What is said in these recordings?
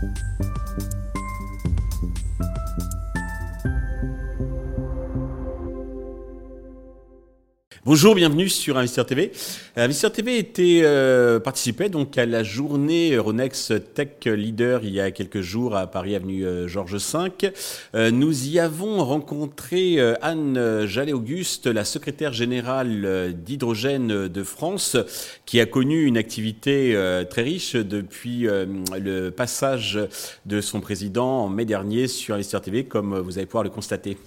Thank you. Bonjour, bienvenue sur Investir TV. Investir TV était euh, participait donc à la journée Euronext Tech Leader il y a quelques jours à Paris avenue euh, Georges V. Euh, nous y avons rencontré euh, Anne Jallet-Auguste, la secrétaire générale d'Hydrogène de France, qui a connu une activité très riche depuis le passage de son président en mai dernier sur Investir TV, comme vous allez pouvoir le constater.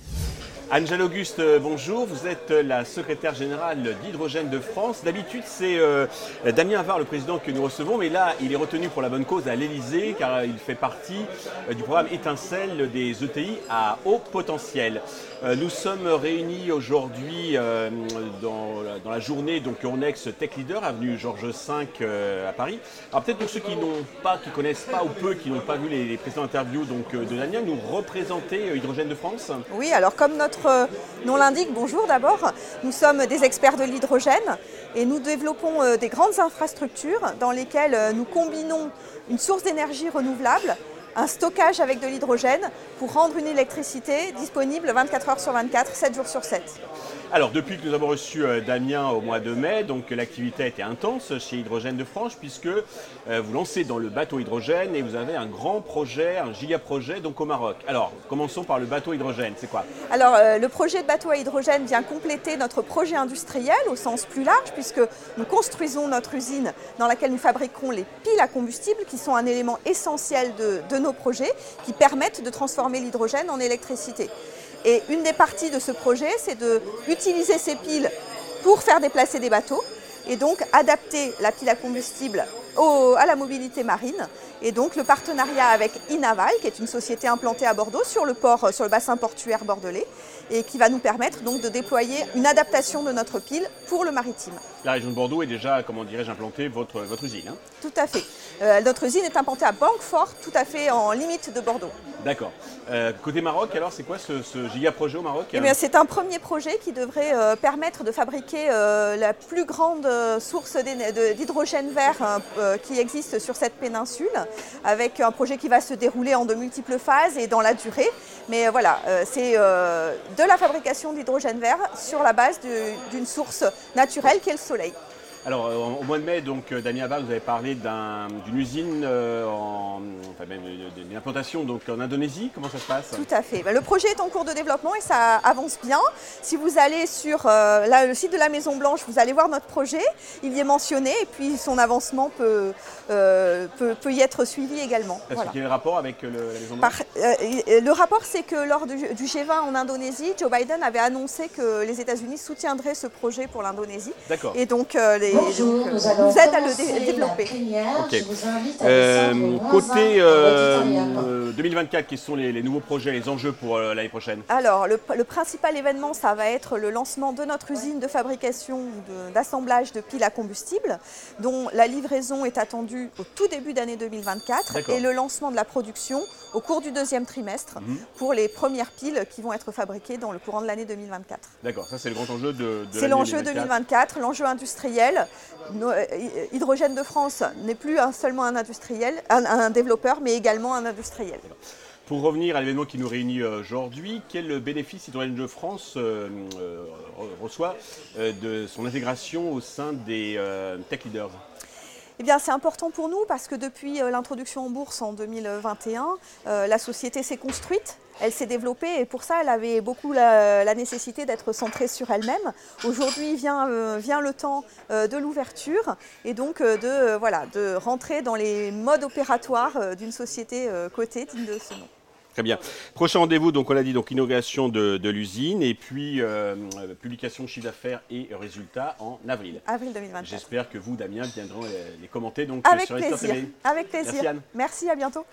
Angèle Auguste, euh, bonjour. Vous êtes euh, la secrétaire générale d'Hydrogène de France. D'habitude, c'est euh, Damien Avar, le président, que nous recevons, mais là, il est retenu pour la bonne cause à l'Elysée, car il fait partie du programme Étincelle des ETI à haut potentiel. Nous sommes réunis aujourd'hui dans, la journée donc Euronext Tech Leader, avenue Georges V à Paris. Alors peut-être pour ceux qui n'ont pas, qui connaissent pas ou peu, qui n'ont pas vu les, les précédentes interviews donc, de Damien, nous représenter Hydrogène de France Oui, alors comme notre nom l'indique, bonjour d'abord, nous sommes des experts de l'hydrogène et nous développons euh, des grandes infrastructures dans lesquelles euh, nous combinons une source d'énergie renouvelable un stockage avec de l'hydrogène pour rendre une électricité disponible 24 heures sur 24, 7 jours sur 7. Alors, depuis que nous avons reçu euh, Damien au mois de mai, donc l'activité a été intense chez Hydrogène de France, puisque euh, vous lancez dans le bateau hydrogène et vous avez un grand projet, un giga projet donc au Maroc. Alors, commençons par le bateau hydrogène, c'est quoi? Alors, euh, le projet de bateau à hydrogène vient compléter notre projet industriel au sens plus large, puisque nous construisons notre usine dans laquelle nous fabriquons les piles à combustible, qui sont un élément essentiel de nos projets, qui permettent de transformer l'hydrogène en électricité. Et une des parties de ce projet, c'est d'utiliser ces piles pour faire déplacer des bateaux et donc adapter la pile à combustible au, à la mobilité marine. Et donc le partenariat avec Inaval, qui est une société implantée à Bordeaux sur le port, sur le bassin portuaire bordelais, et qui va nous permettre donc de déployer une adaptation de notre pile pour le maritime. La région de Bordeaux est déjà, comment dirais-je, implantée votre, votre usine hein? Tout à fait. Euh, notre usine est implantée à Banquefort, tout à fait en limite de Bordeaux. D'accord. Euh, côté Maroc, alors, c'est quoi ce, ce, giga projet au Maroc eh bien, C'est un premier projet qui devrait euh, permettre de fabriquer euh, la plus grande euh, source d'hydrogène vert euh, qui existe sur cette péninsule, avec un projet qui va se dérouler en de multiples phases et dans la durée. Mais voilà, c'est de la fabrication d'hydrogène vert sur la base d'une source naturelle qui est le soleil. Alors, euh, au mois de mai, donc, euh, Damien Abba, vous avez parlé d'une un, usine, euh, en, enfin même d'une implantation donc, en Indonésie. Comment ça se passe? Tout à fait. Ben, le projet est en cours de développement et ça avance bien. Si vous allez sur euh, le site de la Maison Blanche, vous allez voir notre projet. Il y est mentionné et puis son avancement peut, euh, peut, peut y être suivi également. Est-ce voilà. qu'il y a un rapport avec le, la Maison Blanche? Par, Le rapport, c'est que lors du, du, G20 en Indonésie, Joe Biden avait annoncé que les États-Unis soutiendraient ce projet pour l'Indonésie. D'accord. Et donc, les Bonjour, nous, nous aide à le dé développer. Okay. Euh, côté euh, 2024, quels sont les, les, nouveaux projets, les enjeux pour euh, l'année prochaine Alors, le, le, principal événement, ça va être le lancement de notre usine de fabrication d'assemblage de, de, piles à combustible, dont la livraison est attendue au tout début d'année 2024 et le lancement de la production au cours du deuxième trimestre mmh. pour les premières piles qui vont être fabriquées dans le courant de l'année 2024. D'accord, ça c'est le grand enjeu de, de C'est l'enjeu 2024, l'enjeu industriel. Euh, Hydrogène de France n'est plus seulement un industriel, un, un, développeur, mais également un industriel. Pour revenir à l'événement qui nous réunit aujourd'hui, quel bénéfice Hydrogène de France euh, euh, reçoit euh, de son intégration au sein des euh, Tech Leaders? Eh bien, c'est important pour nous parce que depuis l'introduction en bourse en 2021, euh, la société s'est construite, elle s'est développée et pour ça, elle avait beaucoup la, la nécessité d'être centrée sur elle-même. Aujourd'hui vient, euh, vient le temps euh, de l'ouverture et donc euh, de, voilà, de rentrer dans les modes opératoires d'une société cotée digne de ce nom. Très bien. Prochain rendez-vous, donc on l'a dit, donc inauguration de, de l'usine et puis euh, publication de chiffre d'affaires et résultats en avril. Avril 2024. J'espère que vous, Damien, viendront les, les commenter donc Avec sur plaisir. TV. Avec plaisir. Merci Anne. Merci, à bientôt.